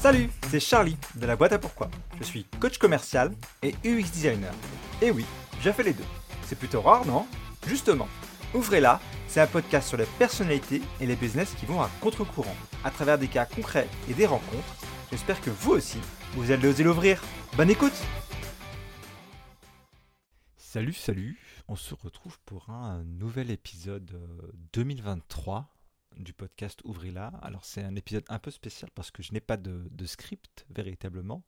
Salut, c'est Charlie de la boîte à pourquoi. Je suis coach commercial et UX designer. Et oui, j'ai fait les deux. C'est plutôt rare, non? Justement, Ouvrez-la, c'est un podcast sur les personnalités et les business qui vont à contre-courant, à travers des cas concrets et des rencontres. J'espère que vous aussi, vous allez oser l'ouvrir. Bonne écoute Salut, salut On se retrouve pour un nouvel épisode 2023 euh, du podcast Ouvrez-la. Alors c'est un épisode un peu spécial parce que je n'ai pas de, script véritablement.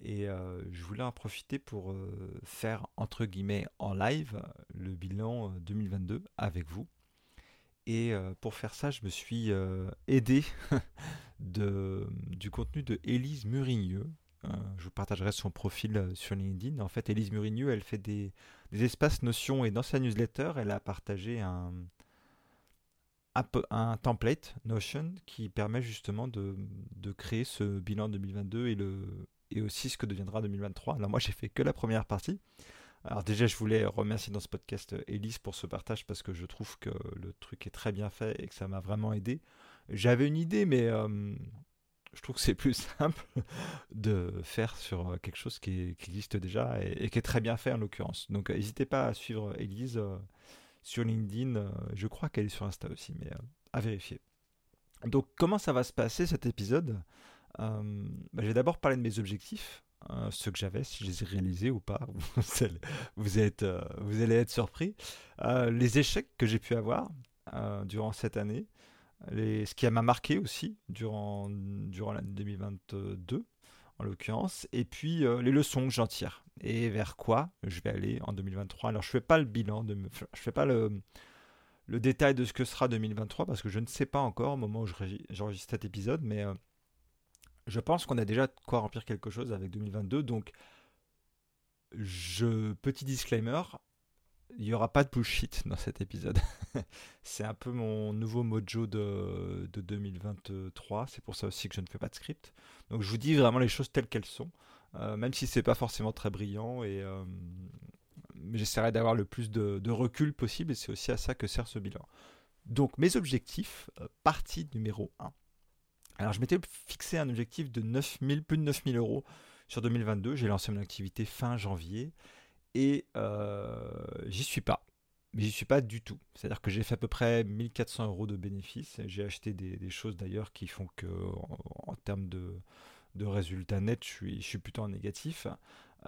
Et euh, je voulais en profiter pour euh, faire, entre guillemets, en live, le bilan 2022 avec vous. Et pour faire ça, je me suis aidé de, du contenu de Élise Murigneux, euh, je vous partagerai son profil euh, sur LinkedIn. En fait, Elise Murigneux, elle fait des, espaces notions et dans sa newsletter, elle a partagé un, un, template Notion qui permet justement de, créer ce bilan 2022 et, le, et aussi ce que deviendra 2023. Alors moi, j'ai fait que la première partie. Alors déjà, je voulais remercier dans ce podcast Elise pour ce partage parce que je trouve que le truc est très bien fait et que ça m'a vraiment aidé. J'avais une idée, mais euh, je trouve que c'est plus simple de faire sur euh, quelque chose qui, existe déjà et, qui est très bien fait en l'occurrence. Donc euh, n'hésitez pas à suivre Elise euh, sur LinkedIn. je crois qu'elle est sur Insta aussi, mais à vérifier. Donc comment ça va se passer cet épisode? Bah, Je vais d'abord parler de mes objectifs. ceux que j'avais, si je les ai réalisés ou pas, vous, êtes, vous allez être surpris. les échecs que j'ai pu avoir durant cette année, ce qui m'a marqué aussi durant, durant l'année 2022 en l'occurrence, et puis euh, les leçons que j'en tire et vers quoi je vais aller en 2023. Alors je fais pas le bilan, de, je fais pas le, le détail de ce que sera 2023 parce que je ne sais pas encore au moment où j'enregistre cet épisode, mais euh, je pense qu'on a déjà de quoi remplir quelque chose avec 2022. Donc, je, petit disclaimer, il n'y aura pas de bullshit dans cet épisode. c'est un peu mon nouveau mojo de, 2023. C'est pour ça aussi que je ne fais pas de script. Donc je vous dis vraiment les choses telles qu'elles sont, euh, même si c'est pas forcément très brillant. Et euh, j'essaierai d'avoir le plus de, recul possible. Et c'est aussi à ça que sert ce bilan. Donc mes objectifs, euh, partie numéro 1. Alors je m'étais fixé un objectif de 9000, plus de 9000 euros sur 2022. J'ai lancé mon activité fin janvier et euh, j'y suis pas. Mais j'y suis pas du tout. C'est-à-dire que j'ai fait à peu près 1400 euros de bénéfices. J'ai acheté des, choses d'ailleurs qui font que, en, termes de, résultats nets, je suis, plutôt en négatif.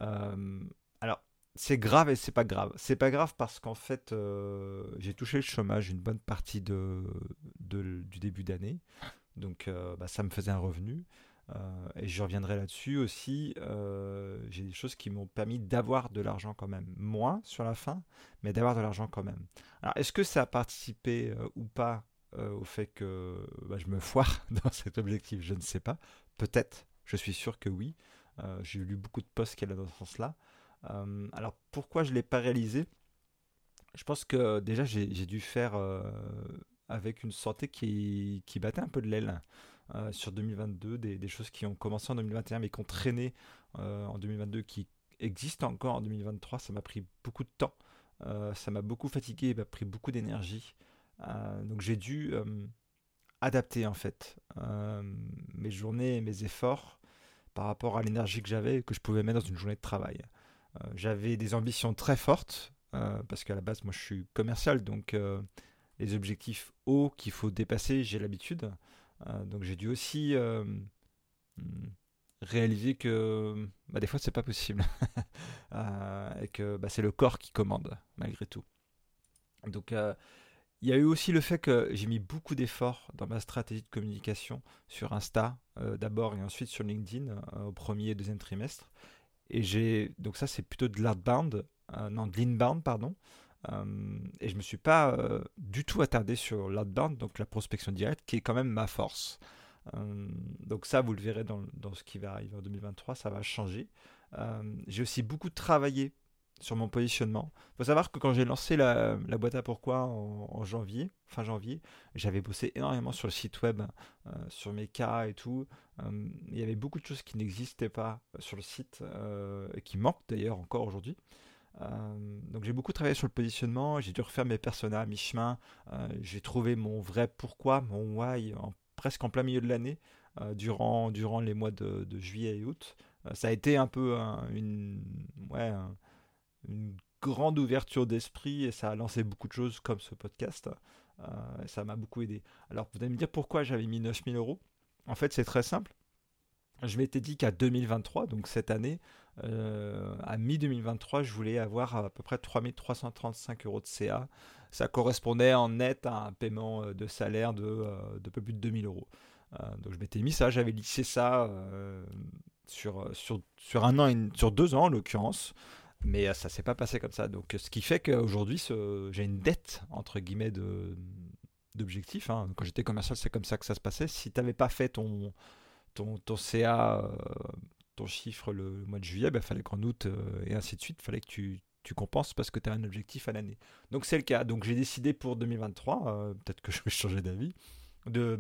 Euh, alors, c'est grave et c'est pas grave. C'est pas grave parce qu'en fait, euh, j'ai touché le chômage une bonne partie de, du début d'année. Donc, bah, ça me faisait un revenu. Euh, et je reviendrai là-dessus aussi. Euh, j'ai des choses qui m'ont permis d'avoir de l'argent quand même. Moins sur la fin, mais d'avoir de l'argent quand même. Alors, est-ce que ça a participé euh, ou pas au fait que bah, je me foire dans cet objectif? Je ne sais pas. Peut-être. Je suis sûr que oui. j'ai lu beaucoup de posts qui allaient dans ce sens-là. alors, pourquoi je ne l'ai pas réalisé? Je pense que déjà, j'ai dû faire avec une santé qui, qui battait un peu de l'aile. Euh, sur 2022, des, choses qui ont commencé en 2021 mais qui ont traîné euh, en 2022, qui existent encore en 2023. Ça m'a pris beaucoup de temps, euh, ça m'a beaucoup fatigué, m'a pris beaucoup d'énergie. donc j'ai dû adapter en fait mes journées et mes efforts par rapport à l'énergie que j'avais que je pouvais mettre dans une journée de travail. j'avais des ambitions très fortes parce qu'à la base moi je suis commercial donc les objectifs hauts qu'il faut dépasser j'ai l'habitude donc j'ai dû aussi euh, réaliser que bah, des fois c'est pas possible euh, et que bah, c'est le corps qui commande malgré tout. Donc il y a eu aussi le fait que j'ai mis beaucoup d'efforts dans ma stratégie de communication sur Insta d'abord et ensuite sur LinkedIn au premier et deuxième trimestre. Et j'ai donc ça c'est plutôt de l'outbound, non de l'inbound pardon. Euh, et je me suis pas euh, du tout attardé sur l'outbound, donc la prospection directe, qui est quand même ma force. Euh, donc ça, vous le verrez dans, dans, ce qui va arriver en 2023, ça va changer. j'ai aussi beaucoup travaillé sur mon positionnement. Il faut savoir que quand j'ai lancé la, la, boîte à pourquoi en, janvier, fin janvier, j'avais bossé énormément sur le site web, sur mes cas et tout. il y avait beaucoup de choses qui n'existaient pas sur le site et qui manquent d'ailleurs encore aujourd'hui. Euh, donc j'ai beaucoup travaillé sur le positionnement, j'ai dû refaire mes personas à mi-chemin, euh, j'ai trouvé mon vrai pourquoi, mon why, presque en plein milieu de l'année. durant, durant les mois de, juillet et août. ça a été un peu une grande ouverture d'esprit et ça a lancé beaucoup de choses comme ce podcast. ça m'a beaucoup aidé. Alors vous allez me dire pourquoi j'avais mis 9000 euros? En fait, c'est très simple. Je m'étais dit qu'à 2023, donc cette année, euh, à mi-2023, je voulais avoir à peu près 3335 euros de CA. Ça correspondait en net à un paiement euh, de salaire de, euh, de peu plus de 2000 euros. donc je m'étais mis ça, j'avais lissé ça sur, un an, sur deux ans en l'occurrence. Mais ça s'est pas passé comme ça. Donc, ce qui fait qu'aujourd'hui, j'ai une dette, entre guillemets, d'objectifs. Hein. Quand j'étais commercial, c'est comme ça que ça se passait. Si tu n'avais pas fait ton CA ton chiffre le mois de juillet, il bah, fallait qu'en août euh, et ainsi de suite, il fallait que tu, tu compenses parce que tu as un objectif à l'année. Donc c'est le cas. Donc j'ai décidé pour 2023, euh, peut-être que je vais changer d'avis, de,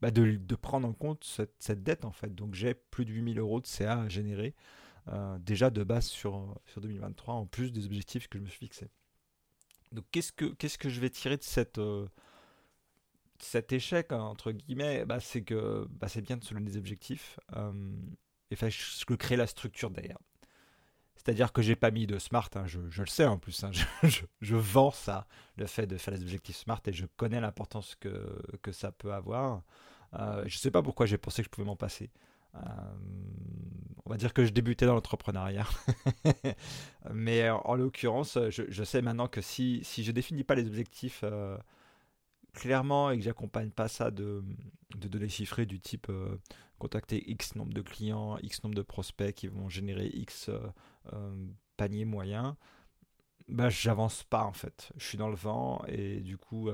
bah, de, de, prendre en compte cette, dette en fait. Donc j'ai plus de 8000 euros de CA à générer euh, déjà de base sur, sur 2023 en plus des objectifs que je me suis fixés. Donc qu'est-ce que, qu'est-ce que je vais tirer de cette cet échec, entre guillemets, bah, c'est que bah, c'est bien de se donner des objectifs et fait, je crée la structure derrière. C'est-à-dire que j'ai pas mis de smart, hein, je, le sais en plus, hein, je, vends ça, le fait de faire les objectifs smart, et je connais l'importance que, que ça peut avoir. Euh, je sais pas pourquoi j'ai pensé que je pouvais m'en passer. Euh, on va dire que je débutais dans l'entrepreneuriat. Mais en, l'occurrence, je, sais maintenant que si, si je définis pas les objectifs euh, clairement et que j'accompagne pas ça de, de données du type euh, contacter X nombre de clients, X nombre de prospects qui vont générer X euh, euh, paniers moyens, bah j'avance pas en fait. Je suis dans le vent et du coup,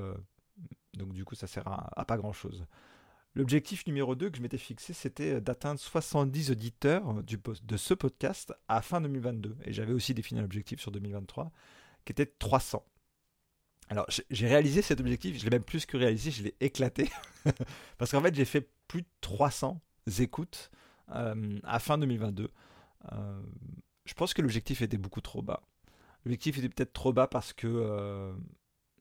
donc du coup ça sert à, pas grand chose. L'objectif numéro 2 que je m'étais fixé, c'était d'atteindre 70 auditeurs du, de ce podcast à fin 2022. Et j'avais aussi défini un objectif sur 2023 qui était 300. Alors, j'ai réalisé cet objectif, je l'ai même plus que réalisé, je l'ai éclaté. Parce qu'en fait, j'ai fait plus de 300 écoutes euh, à fin 2022. Euh, je pense que l'objectif était beaucoup trop bas. L'objectif était peut-être trop bas parce que euh,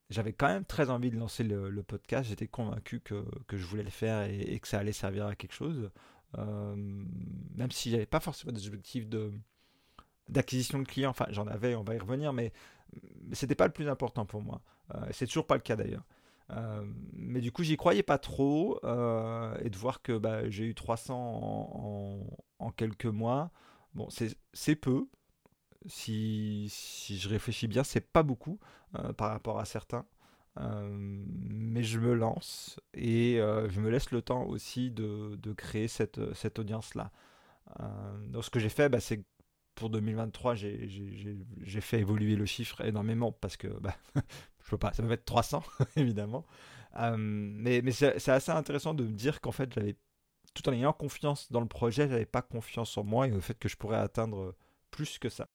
j'avais quand même très envie de lancer le, podcast. J'étais convaincu que, je voulais le faire et, que ça allait servir à quelque chose. même si j'avais pas forcément des objectifs de d'acquisition de clients. Enfin, j'en avais, on va y revenir, mais c'était pas le plus important pour moi. c'est toujours pas le cas d'ailleurs. Euh, mais du coup, j'y croyais pas trop. Euh, et de voir que bah, j'ai eu 300 en, quelques mois, bon, c'est peu. Si, si, je réfléchis bien, c'est pas beaucoup euh, par rapport à certains. mais je me lance et je me laisse le temps aussi de, de créer cette, cette audience-là. donc, ce que j'ai fait, bah, c'est pour 2023, j'ai fait évoluer le chiffre énormément parce que bah, je peux pas, ça va être 300 évidemment. Euh, mais c'est assez intéressant de me dire qu'en fait, j'avais tout en ayant confiance dans le projet, j'avais pas confiance en moi et au fait que je pourrais atteindre plus que ça.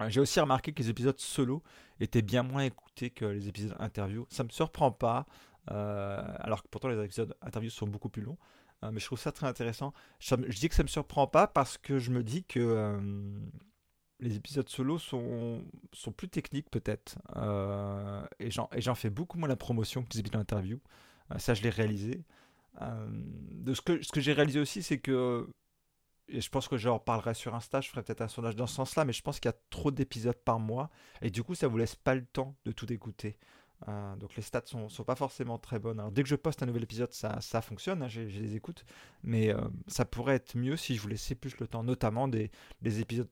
Euh, j'ai aussi remarqué que les épisodes solo étaient bien moins écoutés que les épisodes interview. Ça me surprend pas, euh, alors que pourtant les épisodes interview sont beaucoup plus longs. mais je trouve ça très intéressant. Je, dis que ça me surprend pas parce que je me dis que les épisodes solo sont, sont plus techniques peut-être. Euh, et j'en fais beaucoup moins la promotion que les épisodes d'interview. Euh, ça, je l'ai réalisé. Euh, de ce que, ce que j'ai réalisé aussi, c'est que, et je pense que j'en reparlerai sur Insta, je ferai peut-être un sondage dans ce sens-là, mais je pense qu'il y a trop d'épisodes par mois. Et du coup, ça vous laisse pas le temps de tout écouter. donc les stats sont, sont pas forcément très bonnes. Alors dès que je poste un nouvel épisode, ça, ça fonctionne, hein, les écoutes, mais ça pourrait être mieux si je vous laissais plus le temps, notamment des, des épisodes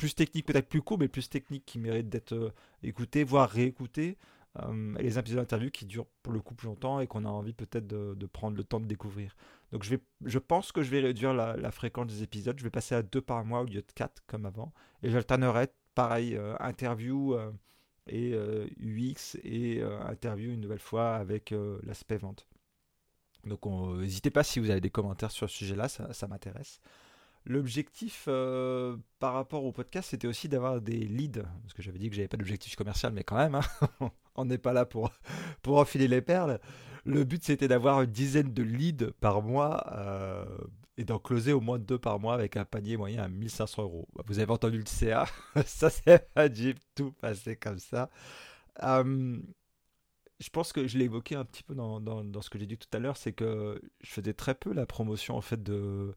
plus technique, peut-être plus court, mais plus technique, qui mérite d'être euh, écouté, voire réécouté. Euh, les épisodes d'interview qui durent pour le coup plus longtemps et qu'on a envie peut-être de, prendre le temps de découvrir. Donc je, pense que je vais réduire la, fréquence des épisodes. Je vais passer à deux par mois au lieu de quatre comme avant. Et j'alternerai pareil, euh, interview et UX et interview une nouvelle fois avec l'aspect vente. Donc n'hésitez pas si vous avez des commentaires sur ce sujet-là, ça m'intéresse. L'objectif euh, par rapport au podcast, c'était aussi d'avoir des leads. Parce que j'avais dit que j'avais pas d'objectif commercial, mais quand même, hein, on n'est pas là pour, pour enfiler les perles. Le but, c'était d'avoir une dizaine de leads par mois euh, et d'en closer au moins deux par mois avec un panier moyen à 1500 euros. Vous avez entendu le CA, ça c'est pas tout passé comme ça. Euh, je pense que je l'ai évoqué un petit peu dans, dans, ce que j'ai dit tout à l'heure, c'est que je faisais très peu la promotion en fait de,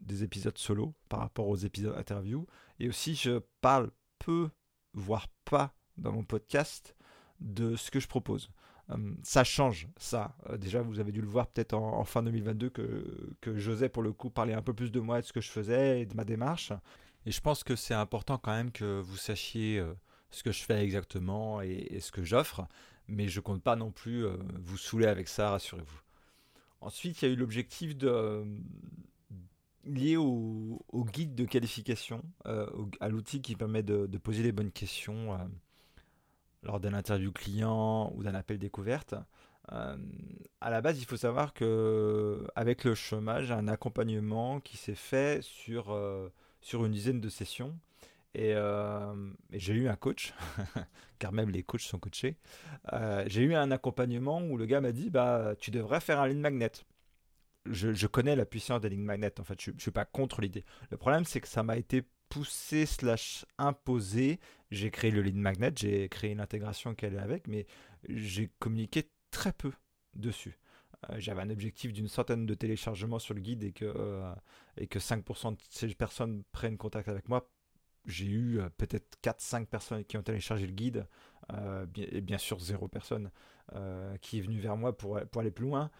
des épisodes solo par rapport aux épisodes interview. Et aussi, je parle peu, voire pas, dans mon podcast de ce que je propose. Hum, ça change, ça. Euh, déjà, vous avez dû le voir peut-être en, fin 2022 que, que j'osais pour le coup parler un peu plus de moi, de ce que je faisais et de ma démarche. Et je pense que c'est important quand même que vous sachiez euh, ce que je fais exactement et, ce que j'offre. Mais je compte pas non plus euh, vous saouler avec ça, rassurez-vous. Ensuite, il y a eu l'objectif de, lié au, guide de qualification, à l'outil qui permet de, poser les bonnes questions lors d'un interview client ou d'un appel découverte. Euh, à la base, il faut savoir que avec le chômage, un accompagnement qui s'est fait sur, euh, sur une dizaine de sessions. Euh, et, j'ai eu un coach, car même les coachs sont coachés. j'ai eu un accompagnement où le gars m'a dit bah, Tu devrais faire un lead magnet. Je, connais la puissance des lignes magnet, en fait, je ne suis pas contre l'idée. Le problème, c'est que ça m'a été poussé slash imposé. J'ai créé le lead magnet, j'ai créé une intégration qu'elle est avec, mais j'ai communiqué très peu dessus. Euh, j'avais un objectif d'une centaine de téléchargements sur le guide et que, euh, et que 5% de ces personnes prennent contact avec moi. J'ai eu euh, peut-être 4-5 personnes qui ont téléchargé le guide et bien sûr zéro personne qui est venue vers moi pour, pour aller plus loin.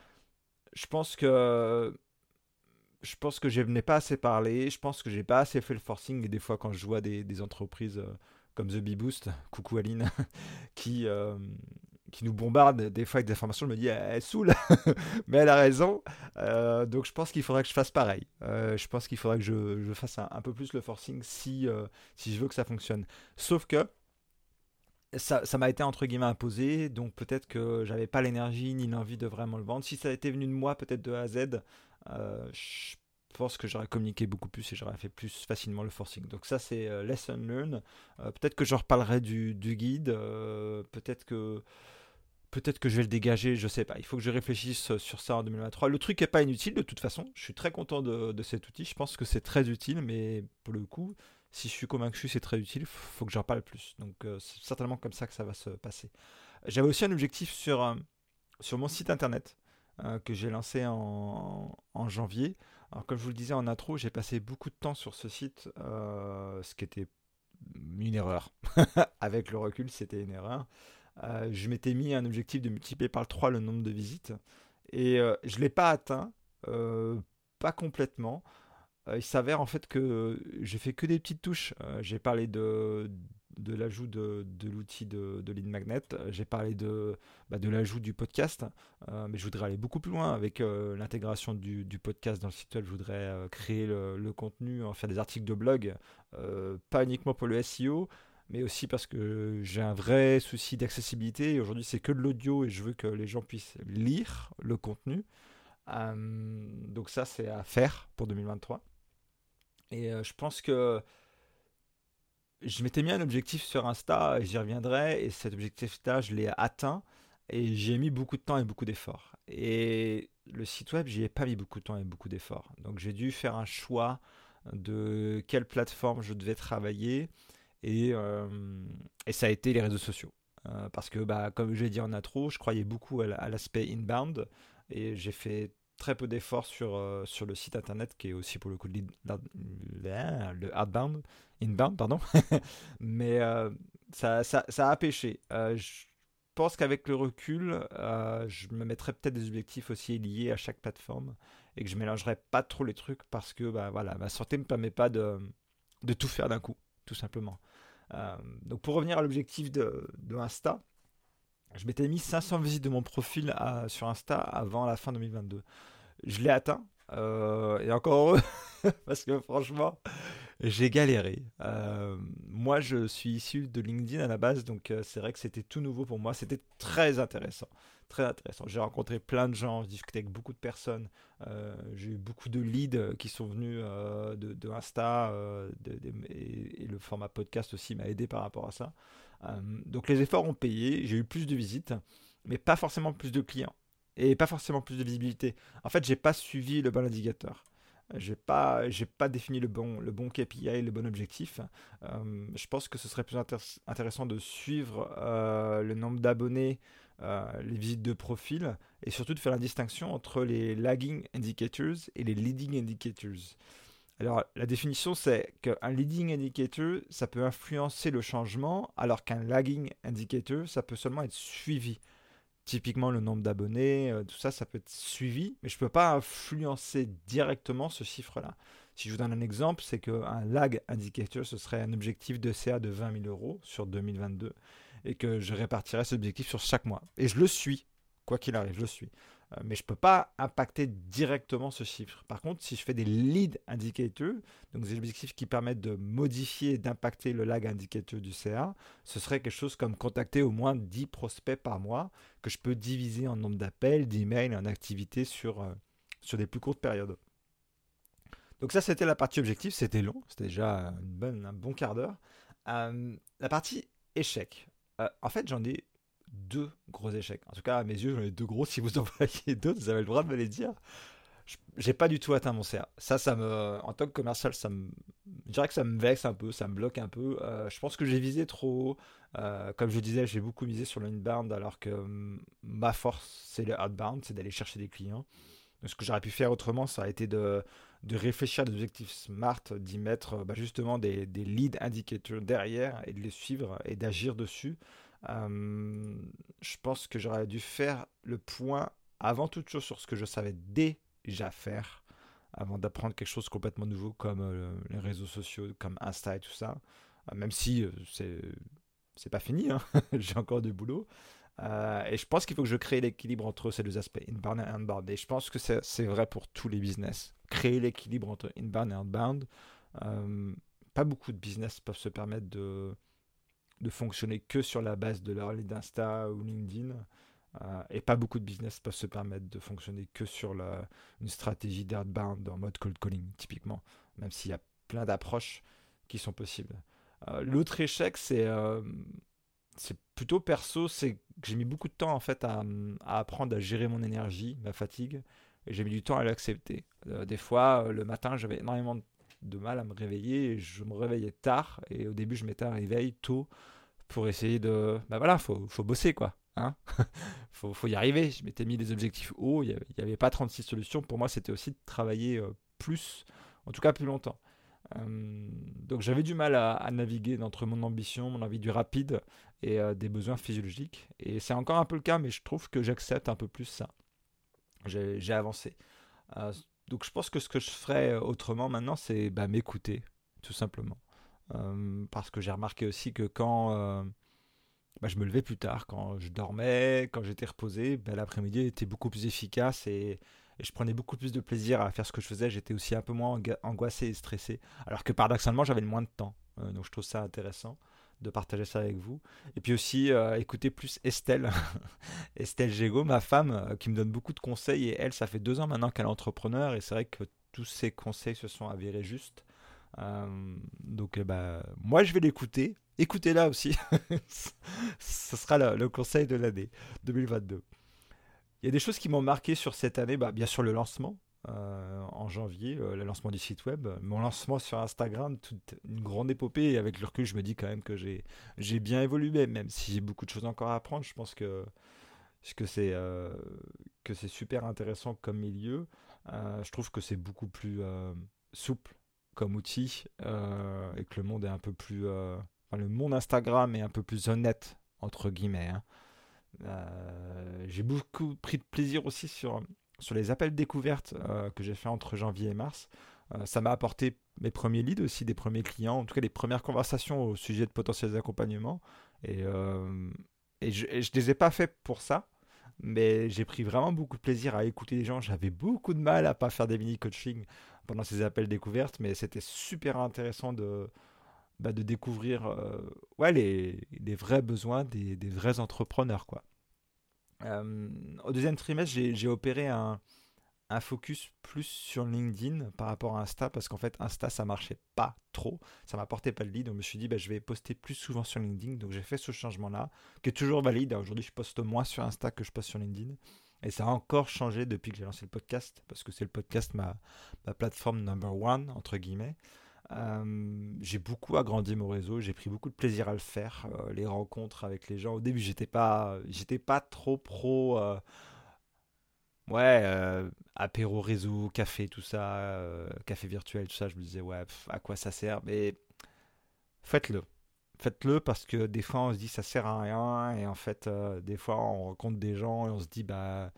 Je pense que je pense que je n'ai pas assez parlé, je pense que j'ai pas assez fait le forcing. Et des fois, quand je vois des, entreprises euh, comme The Bee Boost, coucou Aline, qui, euh, qui nous bombardent des fois avec des informations, je me dis, elle, saoule, mais elle a raison. Euh, donc je pense qu'il faudrait que je fasse pareil. je pense qu'il faudrait que je, je fasse un, un, peu plus le forcing si, si je veux que ça fonctionne. Sauf que ça, m'a été entre guillemets imposé, donc peut-être que j'avais pas l'énergie ni l'envie de vraiment le vendre. Si ça été venu de moi, peut-être de A à Z, euh, que j'aurais communiqué beaucoup plus et j'aurais fait plus facilement le forcing. Donc ça c'est euh, lesson learn. Euh, peut-être que je reparlerai du, guide. peut-être que peut-être que je vais le dégager. Je sais pas. Il faut que je réfléchisse sur ça en 2023. Le truc est pas inutile de toute façon. Je suis très content de cet outil. Je pense que c'est très utile, mais pour le coup, si je suis convaincu c'est très utile, il faut que j'en parle plus. Donc c'est certainement comme ça que ça va se passer. J'avais aussi un objectif sur, sur mon site internet. Euh, que j'ai lancé en, janvier. Alors, comme je vous le disais en intro, j'ai passé beaucoup de temps sur ce site, euh, ce qui était une erreur. Avec le recul, c'était une erreur. Euh, je m'étais mis un objectif de multiplier par 3 le nombre de visites et je ne l'ai pas atteint, pas complètement. Il s'avère en fait que j'ai fait que des petites touches. j'ai parlé de, de l'ajout de, l'outil de, de Lead Magnet. J'ai parlé de, bah, de l'ajout du podcast, euh, mais je voudrais aller beaucoup plus loin avec euh, l'intégration du, podcast dans le site web. Je voudrais euh, créer le, contenu, en faire des articles de blog, pas uniquement pour le SEO, mais aussi parce que j'ai un vrai souci d'accessibilité. Aujourd'hui, c'est que de l'audio et je veux que les gens puissent lire le contenu. donc ça, c'est à faire pour 2023. Et je pense que je m'étais mis un objectif sur Insta, j'y reviendrai, et cet objectif-là, je l'ai atteint, et j'ai mis beaucoup de temps et beaucoup d'efforts. Et le site web, j'y ai pas mis beaucoup de temps et beaucoup d'efforts. Donc j'ai dû faire un choix de quelle plateforme je devais travailler, et, euh, et ça a été les réseaux sociaux. Euh, parce que, bah, comme j'ai dit en intro, je croyais beaucoup à l'aspect inbound, et j'ai fait très peu d'efforts sur, euh, sur le site internet qui est aussi pour le coup le, le outbound, inbound, pardon. Mais euh, ça, ça, a pêché. Euh, je pense qu'avec le recul, je me mettrais peut-être des objectifs aussi liés à chaque plateforme et que je mélangerais pas trop les trucs parce que bah, voilà, ma santé ne me permet pas de, de tout faire d'un coup, tout simplement. donc pour revenir à l'objectif de, de Insta, je m'étais mis 500 visites de mon profil sur Insta avant la fin 2022. Je l'ai atteint. Euh, et encore heureux, parce que franchement, j'ai galéré. Euh, moi, je suis issu de LinkedIn à la base, donc euh, c'est vrai que c'était tout nouveau pour moi. C'était très intéressant. Très intéressant. J'ai rencontré plein de gens, discuté avec beaucoup de personnes. j'ai eu beaucoup de leads qui sont venus de, Insta et, le format podcast aussi m'a aidé par rapport à ça. donc les efforts ont payé. J'ai eu plus de visites, mais pas forcément plus de clients et pas forcément plus de visibilité. En fait, j'ai pas suivi le bon indicateur. J'ai pas, j'ai pas défini le bon, le bon KPI, le bon objectif. Euh, je pense que ce serait plus intéressant de suivre euh, le nombre d'abonnés les visites de profil et surtout de faire la distinction entre les lagging indicators et les leading indicators. Alors, la définition, c'est qu'un leading indicator, ça peut influencer le changement, alors qu'un lagging indicator, ça peut seulement être suivi. Typiquement, le nombre d'abonnés, tout ça, ça peut être suivi, mais je ne peux pas influencer directement ce chiffre-là. Si je vous donne un exemple, c'est qu'un lag indicator, ce serait un objectif de CA de 20 000 euros sur 2022 et que je répartirais cet objectif sur chaque mois. Et je le suis, quoi qu'il arrive, je le suis. Euh, mais je ne peux pas impacter directement ce chiffre. Par contre, si je fais des lead indicators, donc des objectifs qui permettent de modifier d'impacter le lag indicator du CA, ce serait quelque chose comme contacter au moins 10 prospects par mois que je peux diviser en nombre d'appels, d'emails, en activités sur, euh, sur des plus courtes périodes. Donc ça, c'était la partie objectif. C'était long, c'était déjà une bonne, un bon quart d'heure. Euh, la partie échec. En fait, j'en ai deux gros échecs. En tout cas, à mes yeux, j'en ai deux gros. Si vous en voyez d'autres, vous avez le droit de me les dire. J'ai pas du tout atteint mon CA. Ça, ça me, en tant que commercial, ça me, je dirais que ça me vexe un peu, ça me bloque un peu. Euh, je pense que j'ai visé trop haut. comme je disais, j'ai beaucoup misé sur l'inbound, alors que hum, ma force, c'est le outbound, c'est d'aller chercher des clients. Ce que j'aurais pu faire autrement, ça a été de de réfléchir à des objectifs smart, d'y mettre bah, justement des, des lead indicators derrière et de les suivre et d'agir dessus. Euh, je pense que j'aurais dû faire le point avant toute chose sur ce que je savais déjà faire avant d'apprendre quelque chose complètement nouveau comme euh, les réseaux sociaux, comme Insta et tout ça. Euh, même si c'est pas fini, hein. j'ai encore du boulot. et je pense qu'il faut que je crée l'équilibre entre ces deux aspects, inbound et outbound. Et je pense que c'est vrai pour tous les business créer l'équilibre entre inbound et outbound. Pas beaucoup de business peuvent se permettre de, de fonctionner que sur la base de leur lead Insta ou LinkedIn. Euh, et pas beaucoup de business peuvent se permettre de fonctionner que sur la, une stratégie d'outbound en mode cold calling, typiquement, même s'il y a plein d'approches qui sont possibles. Euh, l'autre échec, c'est c'est plutôt perso, c'est que j'ai mis beaucoup de temps en fait à, à, apprendre à gérer mon énergie, ma fatigue, et j'ai mis du temps à l'accepter. Euh, des fois, euh, le matin, j'avais énormément de mal à me réveiller. Et je me réveillais tard. Et au début, je mettais un réveil tôt pour essayer de. Ben voilà, faut, faut bosser quoi. Hein faut, faut y arriver. Je m'étais mis des objectifs hauts. Il n'y avait, pas 36 solutions. Pour moi, c'était aussi de travailler euh, plus, en tout cas plus longtemps. donc j'avais du mal à, naviguer entre mon ambition, mon envie du rapide et des besoins physiologiques. Et c'est encore un peu le cas, mais je trouve que j'accepte un peu plus ça j'ai avancé. Euh, donc je pense que ce que je ferais autrement maintenant, c'est bah, m'écouter, tout simplement. Euh, parce que j'ai remarqué aussi que quand euh, bah, je me levais plus tard, quand je dormais, quand j'étais reposé, bah, l'après-midi était beaucoup plus efficace et, je prenais beaucoup plus de plaisir à faire ce que je faisais. J'étais aussi un peu moins angoissé et stressé. Alors que paradoxalement, j'avais moins de temps. donc je trouve ça intéressant de partager ça avec vous. Et puis aussi, euh, écouter plus Estelle, Estelle Gégo, ma femme, euh, qui me donne beaucoup de conseils. Et elle, ça fait deux ans maintenant qu'elle est entrepreneur. Et c'est vrai que tous ses conseils se sont avérés justes. Euh, donc, bah, moi, je vais l'écouter. Écoutez-la aussi. Ce sera le, le conseil de l'année 2022. Il y a des choses qui m'ont marqué sur cette année. Bah, bien sûr, le lancement. Euh, en janvier, euh, le lancement du site web. Mon lancement sur Instagram, toute une grande épopée. Et avec le recul, je me dis quand même que j'ai, j'ai bien évolué, même si j'ai beaucoup de choses encore à apprendre. Je pense que, que, c'est, euh, que c'est super intéressant comme milieu. je trouve que c'est beaucoup plus souple comme outil et que le monde est un peu plus. le monde Instagram est un peu plus honnête, entre guillemets. Hein. j'ai beaucoup pris de plaisir aussi sur sur les appels découvertes euh, que j'ai fait entre janvier et mars, euh, ça m'a apporté mes premiers leads aussi, des premiers clients, en tout cas les premières conversations au sujet de potentiels accompagnements. Et, euh, je ne les ai pas fait pour ça, mais j'ai pris vraiment beaucoup de plaisir à écouter les gens. J'avais beaucoup de mal à pas faire des mini-coaching pendant ces appels découvertes, mais c'était super intéressant de, bah, de découvrir les, les, vrais besoins des, des vrais entrepreneurs. quoi. Euh, au deuxième trimestre, j'ai opéré un, focus plus sur LinkedIn par rapport à Insta parce qu'en fait Insta ça marchait pas trop, ça m'apportait pas de lead donc je me suis dit bah, je vais poster plus souvent sur LinkedIn donc j'ai fait ce changement là qui est toujours valide. Aujourd'hui je poste moins sur Insta que je poste sur LinkedIn et ça a encore changé depuis que j'ai lancé le podcast parce que c'est le podcast ma, ma plateforme number one entre guillemets. J'ai beaucoup agrandi mon réseau, j'ai pris beaucoup de plaisir à le faire, les rencontres avec les gens. Au début, j'étais pas, j'étais pas trop pro. ouais, apéro réseau, café, tout ça, café virtuel, tout ça. Je me disais ouais, à quoi ça sert? Mais faites-le faites-le parce que des fois on se dit ça sert à rien et en fait euh, des fois on rencontre des gens et on se dit bah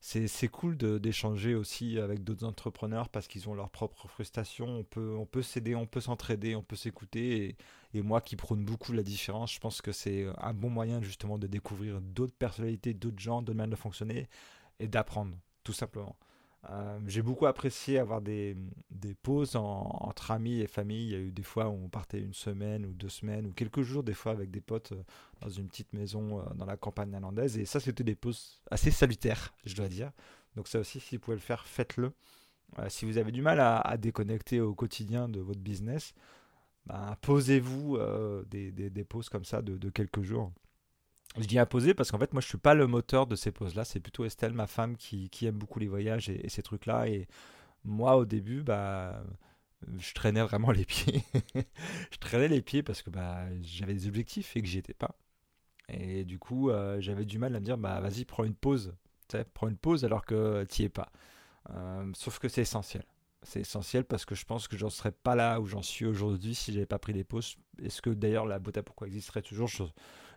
c'est cool d'échanger aussi avec d'autres entrepreneurs parce qu'ils ont leurs propres frustrations. On peut, s'aider, on peut s'entraider, on peut s'écouter. Et, et, moi qui prône beaucoup la différence, je pense que c'est un bon moyen justement de découvrir d'autres personnalités, d'autres gens, d'autres manières de fonctionner et d'apprendre, tout simplement. Euh, j'ai beaucoup apprécié avoir des, des pauses entre amis et famille. Il y a eu des fois où on partait une semaine ou deux semaines ou quelques jours, des fois avec des potes euh, dans une petite maison euh, dans la campagne néerlandaise. Et ça, c'était des pauses assez salutaires, je dois dire. Donc ça aussi, si vous pouvez le faire, faites-le. si vous avez du mal à, déconnecter au quotidien de votre business, ben, posez-vous des, des, pauses comme ça de quelques jours. Je dis imposer parce qu'en fait, moi, je suis pas le moteur de ces pauses-là. C'est plutôt Estelle, ma femme, qui, aime beaucoup les voyages et, ces trucs-là. Et moi, au début, bah, je traînais vraiment les pieds. je traînais les pieds parce que bah, j'avais des objectifs et que j'y étais pas. Et du coup, euh, j'avais du mal à me dire, bah, vas-y, prends une pause. prends une pause alors que tu n'y es pas. Euh, sauf que c'est essentiel. C'est essentiel parce que je pense que j'en serais pas là où j'en suis aujourd'hui si j'avais pas pris des pauses. Est-ce que d'ailleurs la boîte à pourquoi existerait toujours?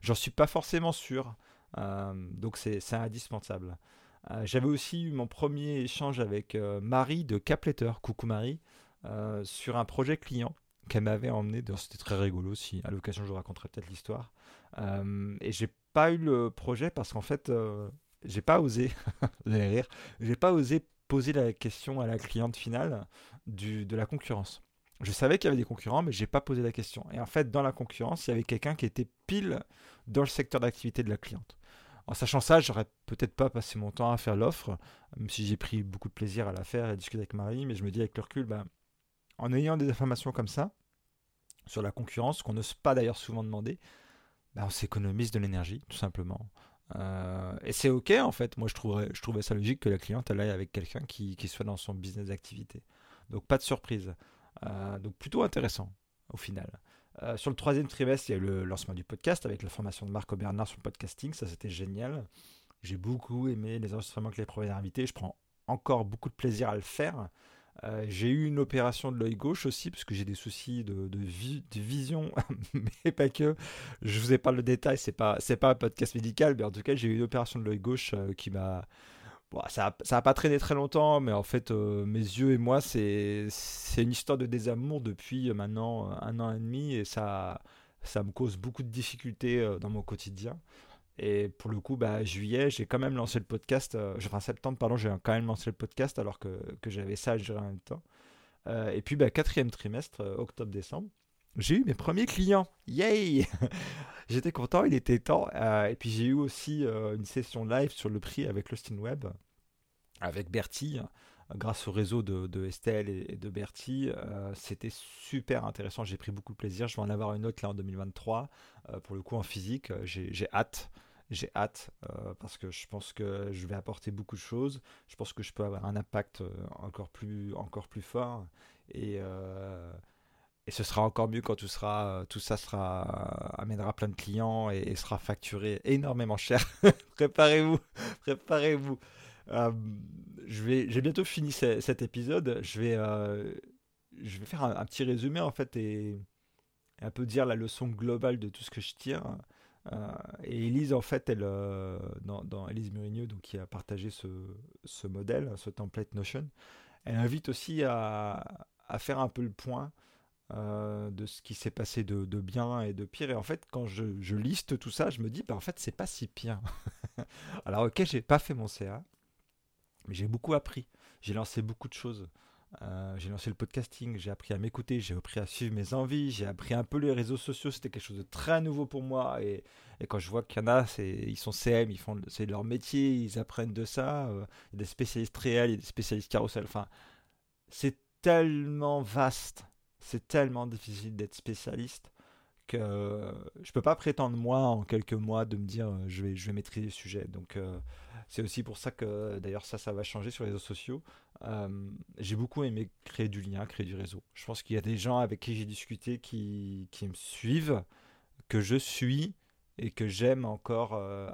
J'en suis pas forcément sûr. Euh, donc c'est indispensable. Euh, j'avais aussi eu mon premier échange avec euh, Marie de Capletter, coucou Marie, sur un projet client qu'elle m'avait emmené. C'était très rigolo aussi. À l'occasion, je vous raconterai peut-être l'histoire. et j'ai pas eu le projet parce qu'en fait, j'ai pas osé. vous allez rire. J'ai pas osé poser la question à la cliente finale du, de la concurrence. Je savais qu'il y avait des concurrents, mais j'ai pas posé la question. Et en fait, dans la concurrence, il y avait quelqu'un qui était pile dans le secteur d'activité de la cliente. En sachant ça, j'aurais peut-être pas passé mon temps à faire l'offre, même si j'ai pris beaucoup de plaisir à la faire et à discuter avec Marie, mais je me dis avec le recul, ben, en ayant des informations comme ça, sur la concurrence, qu'on n'ose pas d'ailleurs souvent demander, ben, on s'économise de l'énergie, tout simplement. Euh, et c'est ok en fait, moi je, trouvais ça logique que la cliente elle aille avec quelqu'un qui, qui soit dans son business d'activité. Donc pas de surprise. Euh, donc plutôt intéressant au final. Euh, sur le troisième trimestre, il y a eu le lancement du podcast avec la formation de Marco Bernard sur le podcasting. Ça, c'était génial. J'ai beaucoup aimé les enregistrements avec les premiers invités. Je prends encore beaucoup de plaisir à le faire. Euh, j'ai eu une opération de l'œil gauche aussi, parce que j'ai des soucis de, vision, mais pas que. Je vous ai pas le détail, c'est pas, pas un podcast médical, mais en tout cas, j'ai eu une opération de l'œil gauche qui m'a ça n'a pas traîné très longtemps, mais en fait, euh, mes yeux et moi, c'est une histoire de désamour depuis euh, maintenant euh, un an et demi, et ça, ça me cause beaucoup de difficultés dans mon quotidien. Et pour le coup, bah, juillet, j'ai quand même lancé le podcast, enfin septembre, pardon, j'ai quand même lancé le podcast alors que, que j'avais ça à gérer en même temps. et puis, bah, quatrième trimestre, octobre-décembre, j'ai eu mes premiers clients. Yay J'étais content, il était temps. Euh, et puis j'ai eu aussi euh, une session live sur le prix avec le Web, avec Bertie, grâce au réseau de, Estelle et, de Bertie. Euh, c'était super intéressant, j'ai pris beaucoup de plaisir. Je vais en avoir une autre là en 2023, pour le coup en physique. J'ai hâte. J'ai hâte parce que je pense que je vais apporter beaucoup de choses. Je pense que je peux avoir un impact encore plus, encore plus fort. Et et ce sera encore mieux quand tout, sera, euh, tout ça sera, euh, amènera plein de clients et, sera facturé énormément cher. préparez-vous, préparez-vous. Euh, j'ai bientôt fini cet épisode. Je vais, je vais faire un, petit résumé en fait et, un peu dire la leçon globale de tout ce que je tire. et Elise, en fait, elle, dans, dans, Elise Murigneux, donc, qui a partagé ce, modèle, ce template Notion, elle invite aussi à faire un peu le point euh, de ce qui s'est passé de, bien et de pire. Et en fait, quand je, liste tout ça, je me dis, bah, en fait, c'est pas si pire. Alors, ok, j'ai pas fait mon CA, mais j'ai beaucoup appris. J'ai lancé beaucoup de choses. Euh, j'ai lancé le podcasting, j'ai appris à m'écouter, j'ai appris à suivre mes envies, j'ai appris un peu les réseaux sociaux, c'était quelque chose de très nouveau pour moi. Et, quand je vois qu'il y en a, ils sont CM, ils font, c'est leur métier, ils apprennent de ça. Euh, y a des spécialistes réels, il y a des spécialistes carousel. Enfin, c'est tellement vaste c'est tellement difficile d'être spécialiste que je peux pas prétendre moi en quelques mois de me dire je vais je vais maîtriser le sujet. Donc c'est aussi pour ça que d'ailleurs ça ça va changer sur les réseaux sociaux. j'ai beaucoup aimé créer du lien, créer du réseau. Je pense qu'il y a des gens avec qui j'ai discuté qui, qui me suivent, que je suis et que j'aime encore euh,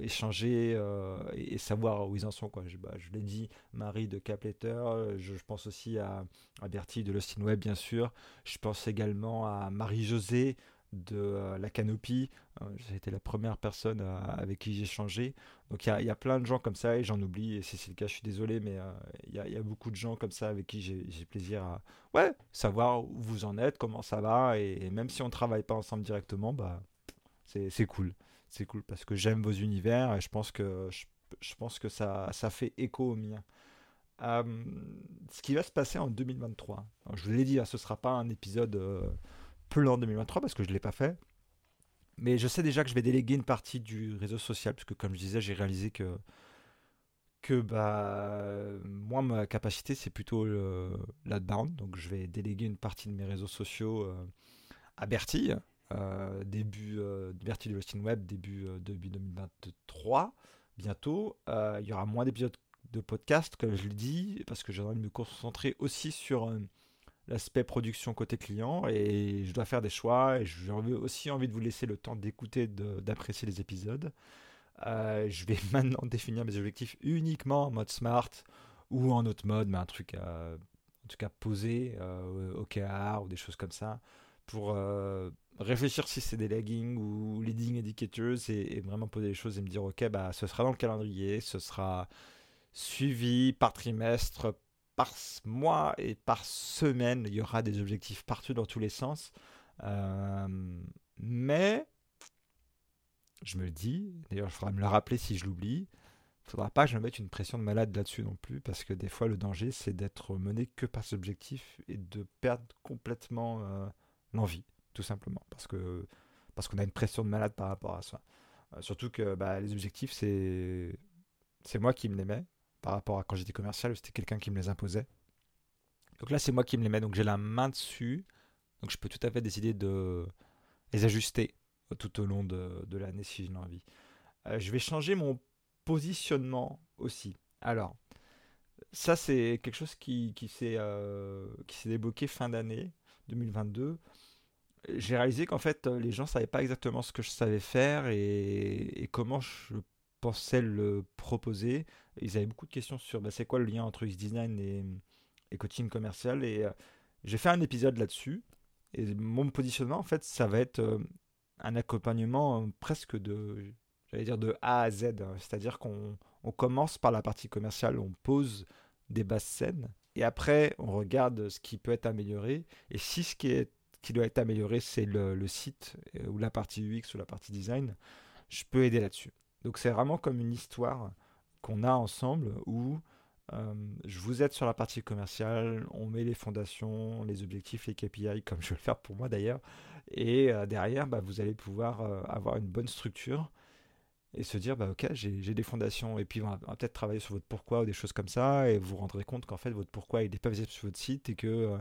échanger euh, et, savoir où ils en sont. Quoi. Je, bah, je l'ai dit, Marie de Capletter, je, je pense aussi à, à Bertie de Lost in Web, bien sûr. Je pense également à Marie-Josée de euh, La Canopie. J'ai la première personne avec qui j'ai échangé. Donc il y, a plein de gens comme ça et j'en oublie. Et si c'est le cas, je suis désolé, mais il y, y, a beaucoup de gens comme ça avec qui j'ai plaisir à ouais, savoir où vous en êtes, comment ça va. Et, et même si on ne travaille pas ensemble directement, bah c'est cool. C'est cool parce que j'aime vos univers et je pense que, je, pense que ça, ça fait écho au mien. Ce qui va se passer en 2023. je vous l'ai dit, hein, ce ne sera pas un épisode euh, plan 2023 parce que je ne l'ai pas fait. Mais je sais déjà que je vais déléguer une partie du réseau social, parce que comme je disais, j'ai réalisé que, que bah, moi, ma capacité, c'est plutôt l'outbound. Donc je vais déléguer une partie de mes réseaux sociaux euh, à Bertie, euh, début euh, de Austin Web, début, euh, début 2023, bientôt. Euh, il y aura moins d'épisodes de podcast, comme je le dis, parce que j'ai envie de me concentrer aussi sur l'aspect production côté client et je dois faire des choix et j'ai aussi envie de vous laisser le temps d'écouter, d'apprécier les épisodes. je vais maintenant définir mes objectifs uniquement en mode smart ou en autre mode, mais un truc en tout cas posé, OKR ou des choses comme ça, pour réfléchir si c'est des lagging ou leading indicators et, vraiment poser les choses et me dire ok bah ce sera dans le calendrier, ce sera suivi par trimestre, par mois et par semaine. Il y aura des objectifs partout dans tous les sens. Euh, mais je me le dis, d'ailleurs, il faudra me le rappeler si je l'oublie. Il faudra pas que je me mette une pression de malade là-dessus non plus, parce que des fois, le danger, c'est d'être mené que par cet objectif et de perdre complètement euh, l'envie tout simplement, parce que parce qu'on a une pression de malade par rapport à ça. Euh, surtout que bah, les objectifs, c'est c'est moi qui me les mets par rapport à quand j'étais commercial, c'était quelqu'un qui me les imposait. Donc là, c'est moi qui me les mets, donc j'ai la main dessus, donc je peux tout à fait décider de les ajuster tout au long de, de l'année si j'ai envie. Euh, je vais changer mon positionnement aussi. Alors, ça c'est quelque chose qui, qui s'est euh, débloqué fin d'année 2022 j'ai réalisé qu'en fait, les gens ne savaient pas exactement ce que je savais faire et, comment je pensais le proposer. Ils avaient beaucoup de questions sur bah, c'est quoi le lien entre UX design et, coaching commercial. Et euh, j'ai fait un épisode là-dessus. Et mon positionnement, en fait, ça va être euh, un accompagnement euh, presque de, j'allais dire, de A à Z. Hein. C'est-à-dire qu'on on commence par la partie commerciale, on pose des bases saines. Et après, on regarde ce qui peut être amélioré. Et si ce qui est qui doit être amélioré, c'est le, site euh, ou la partie UX ou la partie design. Je peux aider là-dessus. Donc c'est vraiment comme une histoire qu'on a ensemble où euh, je vous aide sur la partie commerciale, on met les fondations, les objectifs, les KPI, comme je vais le faire pour moi d'ailleurs. Et euh, derrière, bah, vous allez pouvoir avoir une bonne structure et se dire, bah, ok, j'ai des fondations. Et puis on va, peut-être travailler sur votre pourquoi ou des choses comme ça. Et vous vous rendrez compte qu'en fait, votre pourquoi, il n'est pas visible sur votre site et que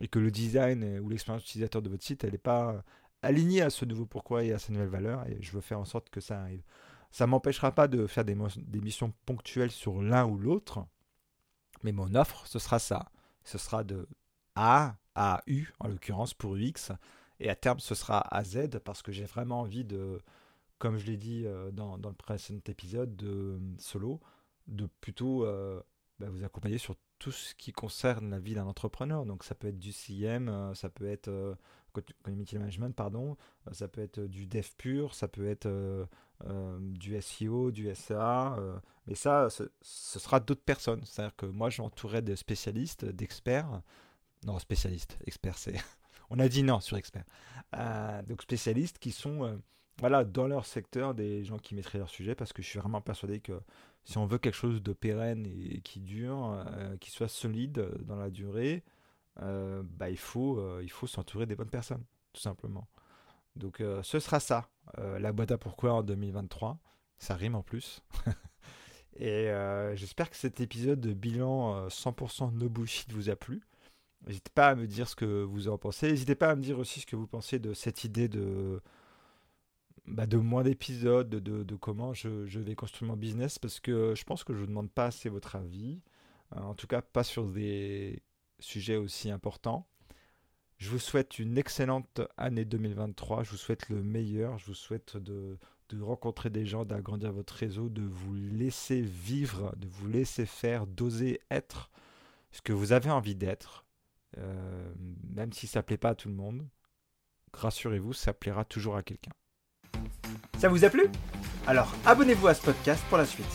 et que le design ou l'expérience utilisateur de votre site, n'est pas alignée à ce nouveau pourquoi et à ces nouvelles valeurs, et je veux faire en sorte que ça arrive. Ça m'empêchera pas de faire des, missions ponctuelles sur l'un ou l'autre, mais mon offre, ce sera ça. Ce sera de A à U, en l'occurrence pour UX, et à terme, ce sera à Z, parce que j'ai vraiment envie de, comme je l'ai dit euh, dans, le précédent épisode de euh, Solo, de plutôt euh, bah, vous accompagner sur tout ce qui concerne la vie d'un entrepreneur. Donc ça peut être du CM, euh, ça peut être euh, community management, pardon, euh, ça peut être du dev pur, ça peut être du SEO, du SEA, mais ça, ce, sera d'autres personnes. C'est-à-dire que moi, j'entourerai de spécialistes, d'experts. Non, spécialistes, experts, c'est. On a dit non sur experts. donc spécialistes qui sont voilà, dans leur secteur des gens qui maîtrisent leur sujet parce que je suis vraiment persuadé que si on veut quelque chose de pérenne et qui dure, euh, qui soit solide dans la durée, euh, bah, il faut, euh, il faut s'entourer des bonnes personnes, tout simplement. Donc ce sera ça, la boîte à pourquoi en 2023. Ça rime en plus. et j'espère que cet épisode de bilan 100% no bullshit vous a plu. N'hésitez pas à me dire ce que vous en pensez. N'hésitez pas à me dire aussi ce que vous pensez de cette idée de, bah, de moins d'épisodes, de, comment je, vais construire mon business, parce que je pense que je ne vous demande pas assez votre avis. Euh, en tout cas, pas sur des sujets aussi importants. Je vous souhaite une excellente année 2023. Je vous souhaite le meilleur. Je vous souhaite de, de rencontrer des gens, d'agrandir votre réseau, de vous laisser vivre, de vous laisser faire, d'oser être ce que vous avez envie d'être. Euh, même si ça plaît pas à tout le monde, rassurez-vous, ça plaira toujours à quelqu'un. Ça vous a plu? Alors abonnez-vous à ce podcast pour la suite.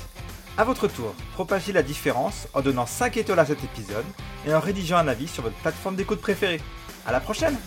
A votre tour, propagez la différence en donnant 5 étoiles à cet épisode et en rédigeant un avis sur votre plateforme d'écoute préférée. À la prochaine